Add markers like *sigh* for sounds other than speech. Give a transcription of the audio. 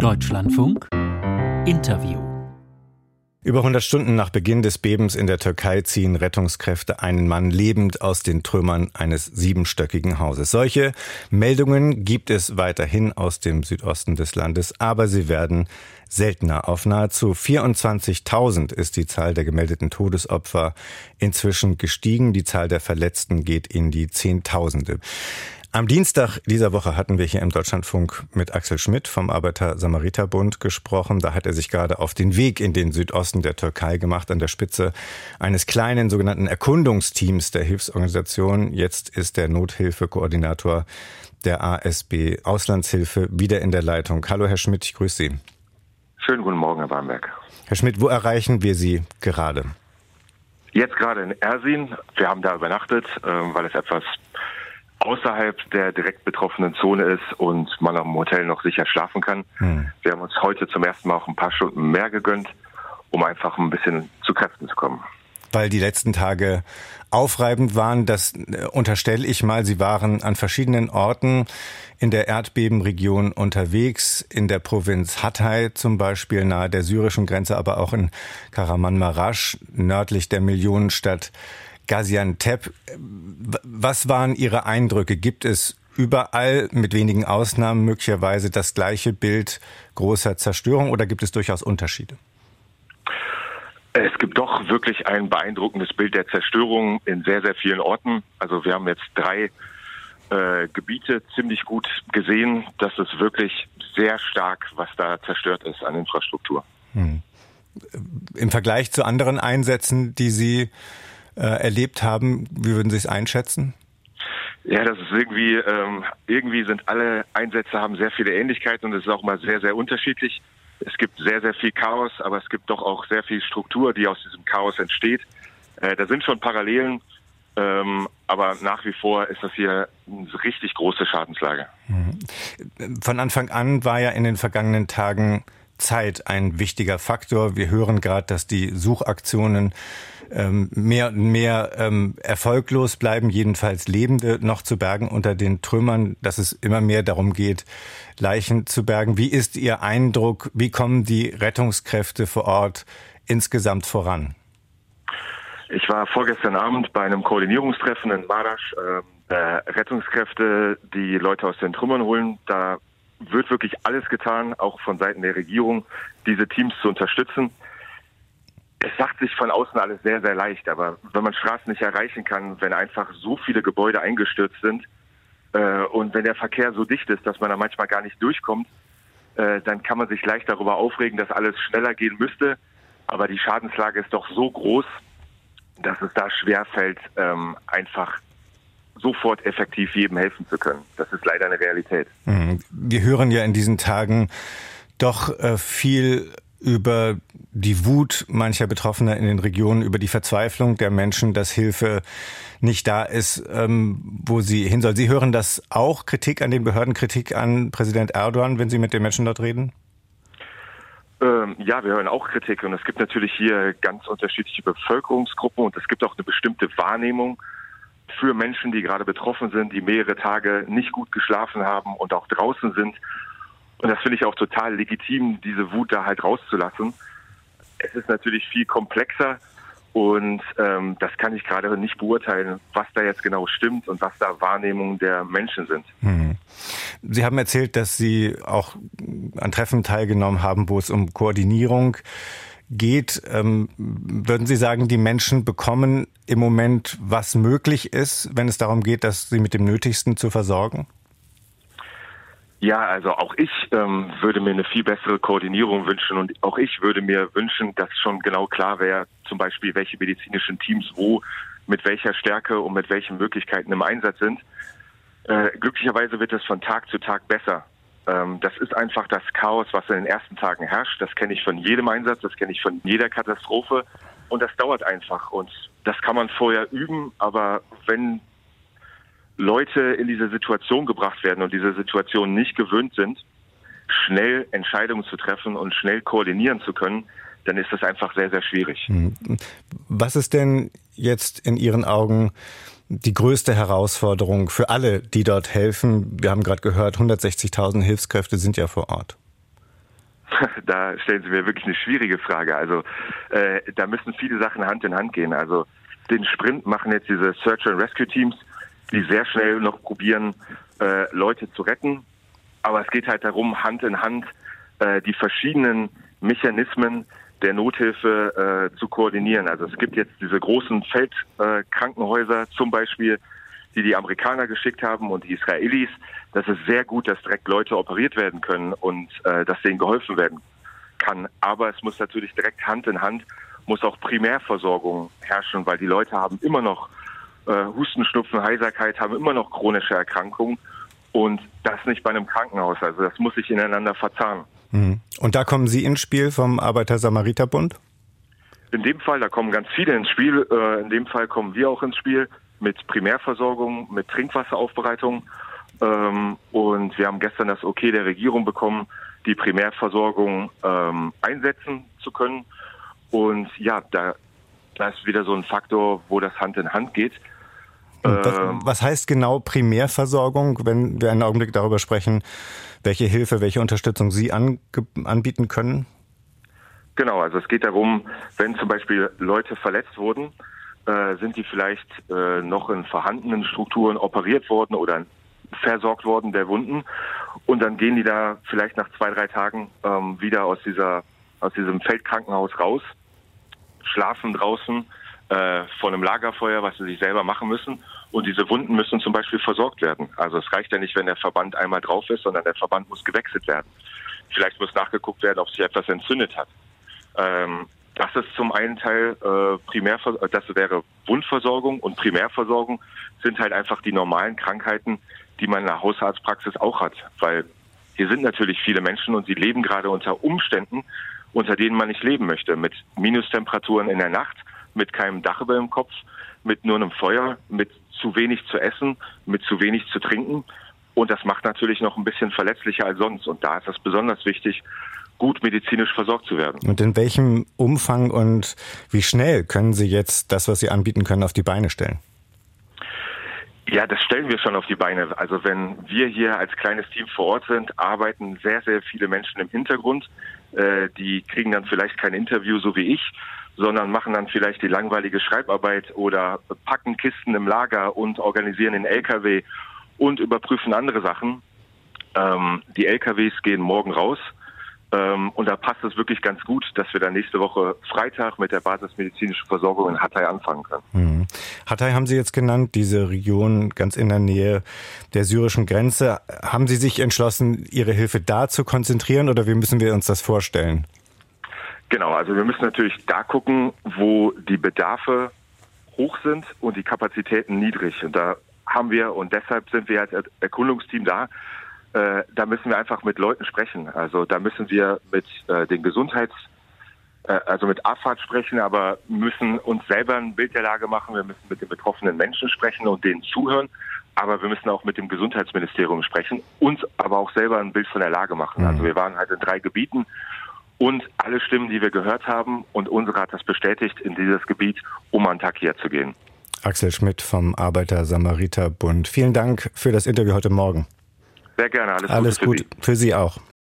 Deutschlandfunk Interview über 100 Stunden nach Beginn des Bebens in der Türkei ziehen Rettungskräfte einen Mann lebend aus den Trümmern eines siebenstöckigen Hauses. Solche Meldungen gibt es weiterhin aus dem Südosten des Landes, aber sie werden seltener. Auf nahezu 24.000 ist die Zahl der gemeldeten Todesopfer inzwischen gestiegen. Die Zahl der Verletzten geht in die Zehntausende. Am Dienstag dieser Woche hatten wir hier im Deutschlandfunk mit Axel Schmidt vom Arbeiter-Samariter-Bund gesprochen. Da hat er sich gerade auf den Weg in den Südosten der Türkei gemacht, an der Spitze eines kleinen sogenannten Erkundungsteams der Hilfsorganisation. Jetzt ist der Nothilfekoordinator der ASB Auslandshilfe wieder in der Leitung. Hallo, Herr Schmidt, ich grüße Sie. Schönen guten Morgen, Herr Barnberg. Herr Schmidt, wo erreichen wir Sie gerade? Jetzt gerade in Ersin. Wir haben da übernachtet, ähm, weil es etwas außerhalb der direkt betroffenen Zone ist und man am Hotel noch sicher schlafen kann. Hm. Wir haben uns heute zum ersten Mal auch ein paar Stunden mehr gegönnt, um einfach ein bisschen zu Kräften zu kommen. Weil die letzten Tage aufreibend waren, das äh, unterstelle ich mal, Sie waren an verschiedenen Orten in der Erdbebenregion unterwegs, in der Provinz Hatay zum Beispiel nahe der syrischen Grenze, aber auch in Karaman-Marasch, nördlich der Millionenstadt Gaziantep. Was waren Ihre Eindrücke? Gibt es überall mit wenigen Ausnahmen möglicherweise das gleiche Bild großer Zerstörung oder gibt es durchaus Unterschiede? Es gibt doch wirklich ein beeindruckendes Bild der Zerstörung in sehr, sehr vielen Orten. Also wir haben jetzt drei äh, Gebiete ziemlich gut gesehen. Das ist wirklich sehr stark, was da zerstört ist an Infrastruktur. Hm. Im Vergleich zu anderen Einsätzen, die Sie äh, erlebt haben. Wie würden Sie es einschätzen? Ja, das ist irgendwie, ähm, irgendwie sind alle Einsätze haben sehr viele Ähnlichkeiten und es ist auch mal sehr, sehr unterschiedlich. Es gibt sehr, sehr viel Chaos, aber es gibt doch auch sehr viel Struktur, die aus diesem Chaos entsteht. Äh, da sind schon Parallelen, ähm, aber nach wie vor ist das hier eine richtig große Schadenslage. Mhm. Von Anfang an war ja in den vergangenen Tagen Zeit ein wichtiger Faktor. Wir hören gerade, dass die Suchaktionen ähm, mehr und mehr ähm, erfolglos bleiben, jedenfalls Lebende noch zu bergen unter den Trümmern, dass es immer mehr darum geht, Leichen zu bergen. Wie ist Ihr Eindruck? Wie kommen die Rettungskräfte vor Ort insgesamt voran? Ich war vorgestern Abend bei einem Koordinierungstreffen in Marasch. Äh, Rettungskräfte, die Leute aus den Trümmern holen. Da wird wirklich alles getan, auch von Seiten der Regierung, diese Teams zu unterstützen es sagt sich von außen alles sehr, sehr leicht, aber wenn man Straßen nicht erreichen kann, wenn einfach so viele Gebäude eingestürzt sind äh, und wenn der Verkehr so dicht ist, dass man da manchmal gar nicht durchkommt, äh, dann kann man sich leicht darüber aufregen, dass alles schneller gehen müsste. Aber die Schadenslage ist doch so groß, dass es da schwerfällt, ähm, einfach sofort effektiv jedem helfen zu können. Das ist leider eine Realität. Mhm. Wir hören ja in diesen Tagen doch äh, viel über die Wut mancher Betroffener in den Regionen, über die Verzweiflung der Menschen, dass Hilfe nicht da ist, ähm, wo sie hin soll. Sie hören das auch, Kritik an den Behörden, Kritik an Präsident Erdogan, wenn Sie mit den Menschen dort reden? Ähm, ja, wir hören auch Kritik und es gibt natürlich hier ganz unterschiedliche Bevölkerungsgruppen und es gibt auch eine bestimmte Wahrnehmung für Menschen, die gerade betroffen sind, die mehrere Tage nicht gut geschlafen haben und auch draußen sind und das finde ich auch total legitim, diese Wut da halt rauszulassen. Es ist natürlich viel komplexer und ähm, das kann ich gerade nicht beurteilen, was da jetzt genau stimmt und was da Wahrnehmungen der Menschen sind. Hm. Sie haben erzählt, dass Sie auch an Treffen teilgenommen haben, wo es um Koordinierung geht. Ähm, würden Sie sagen, die Menschen bekommen im Moment, was möglich ist, wenn es darum geht, dass sie mit dem Nötigsten zu versorgen? Ja, also auch ich ähm, würde mir eine viel bessere Koordinierung wünschen und auch ich würde mir wünschen, dass schon genau klar wäre, zum Beispiel welche medizinischen Teams wo, mit welcher Stärke und mit welchen Möglichkeiten im Einsatz sind. Äh, glücklicherweise wird es von Tag zu Tag besser. Ähm, das ist einfach das Chaos, was in den ersten Tagen herrscht. Das kenne ich von jedem Einsatz, das kenne ich von jeder Katastrophe und das dauert einfach und das kann man vorher üben, aber wenn Leute in diese Situation gebracht werden und diese Situation nicht gewöhnt sind, schnell Entscheidungen zu treffen und schnell koordinieren zu können, dann ist das einfach sehr, sehr schwierig. Hm. Was ist denn jetzt in Ihren Augen die größte Herausforderung für alle, die dort helfen? Wir haben gerade gehört, 160.000 Hilfskräfte sind ja vor Ort. *laughs* da stellen Sie mir wirklich eine schwierige Frage. Also äh, da müssen viele Sachen Hand in Hand gehen. Also den Sprint machen jetzt diese Search and Rescue Teams, die sehr schnell noch probieren, äh, Leute zu retten. Aber es geht halt darum, Hand in Hand äh, die verschiedenen Mechanismen der Nothilfe äh, zu koordinieren. Also es gibt jetzt diese großen Feldkrankenhäuser äh, zum Beispiel, die die Amerikaner geschickt haben und die Israelis. Das ist sehr gut, dass direkt Leute operiert werden können und äh, dass denen geholfen werden kann. Aber es muss natürlich direkt Hand in Hand, muss auch Primärversorgung herrschen, weil die Leute haben immer noch äh, Husten, Schnupfen, Heiserkeit, haben immer noch chronische Erkrankungen und das nicht bei einem Krankenhaus. Also das muss sich ineinander verzahnen. Mhm. Und da kommen Sie ins Spiel vom Arbeiter-Samariter-Bund? In dem Fall, da kommen ganz viele ins Spiel. Äh, in dem Fall kommen wir auch ins Spiel mit Primärversorgung, mit Trinkwasseraufbereitung. Ähm, und wir haben gestern das Okay der Regierung bekommen, die Primärversorgung ähm, einsetzen zu können. Und ja, da, da ist wieder so ein Faktor, wo das Hand in Hand geht. Was, ähm, was, heißt genau Primärversorgung, wenn wir einen Augenblick darüber sprechen, welche Hilfe, welche Unterstützung Sie anbieten können? Genau, also es geht darum, wenn zum Beispiel Leute verletzt wurden, äh, sind die vielleicht äh, noch in vorhandenen Strukturen operiert worden oder versorgt worden der Wunden und dann gehen die da vielleicht nach zwei, drei Tagen ähm, wieder aus dieser aus diesem Feldkrankenhaus raus, schlafen draußen äh, vor einem Lagerfeuer, was sie sich selber machen müssen. Und diese Wunden müssen zum Beispiel versorgt werden. Also es reicht ja nicht, wenn der Verband einmal drauf ist, sondern der Verband muss gewechselt werden. Vielleicht muss nachgeguckt werden, ob sich etwas entzündet hat. Ähm, das ist zum einen Teil äh, Primärver das wäre Wundversorgung und Primärversorgung sind halt einfach die normalen Krankheiten, die man in der Hausarztpraxis auch hat. Weil hier sind natürlich viele Menschen und sie leben gerade unter Umständen, unter denen man nicht leben möchte. Mit Minustemperaturen in der Nacht, mit keinem Dach über dem Kopf, mit nur einem Feuer, mit zu wenig zu essen, mit zu wenig zu trinken. Und das macht natürlich noch ein bisschen verletzlicher als sonst. Und da ist es besonders wichtig, gut medizinisch versorgt zu werden. Und in welchem Umfang und wie schnell können Sie jetzt das, was Sie anbieten können, auf die Beine stellen? Ja, das stellen wir schon auf die Beine. Also wenn wir hier als kleines Team vor Ort sind, arbeiten sehr, sehr viele Menschen im Hintergrund. Äh, die kriegen dann vielleicht kein Interview so wie ich, sondern machen dann vielleicht die langweilige Schreibarbeit oder packen Kisten im Lager und organisieren den LKW und überprüfen andere Sachen. Ähm, die LKWs gehen morgen raus. Ähm, und da passt es wirklich ganz gut, dass wir dann nächste Woche Freitag mit der basismedizinischen Versorgung in Hatay anfangen können. Mhm. Hatay haben Sie jetzt genannt, diese Region ganz in der Nähe der syrischen Grenze. Haben Sie sich entschlossen, Ihre Hilfe da zu konzentrieren oder wie müssen wir uns das vorstellen? Genau, also wir müssen natürlich da gucken, wo die Bedarfe hoch sind und die Kapazitäten niedrig. Und da haben wir, und deshalb sind wir als Erkundungsteam da, äh, da müssen wir einfach mit Leuten sprechen. Also da müssen wir mit äh, den Gesundheits, äh, also mit AFAD sprechen, aber müssen uns selber ein Bild der Lage machen. Wir müssen mit den betroffenen Menschen sprechen und denen zuhören. Aber wir müssen auch mit dem Gesundheitsministerium sprechen, uns aber auch selber ein Bild von der Lage machen. Mhm. Also wir waren halt in drei Gebieten und alle Stimmen, die wir gehört haben, und unsere hat das bestätigt, in dieses Gebiet, um an Takia zu gehen. Axel Schmidt vom Arbeiter-Samariter-Bund. Vielen Dank für das Interview heute Morgen. Sehr gerne. Alles, alles Gute gut für Sie. für Sie auch.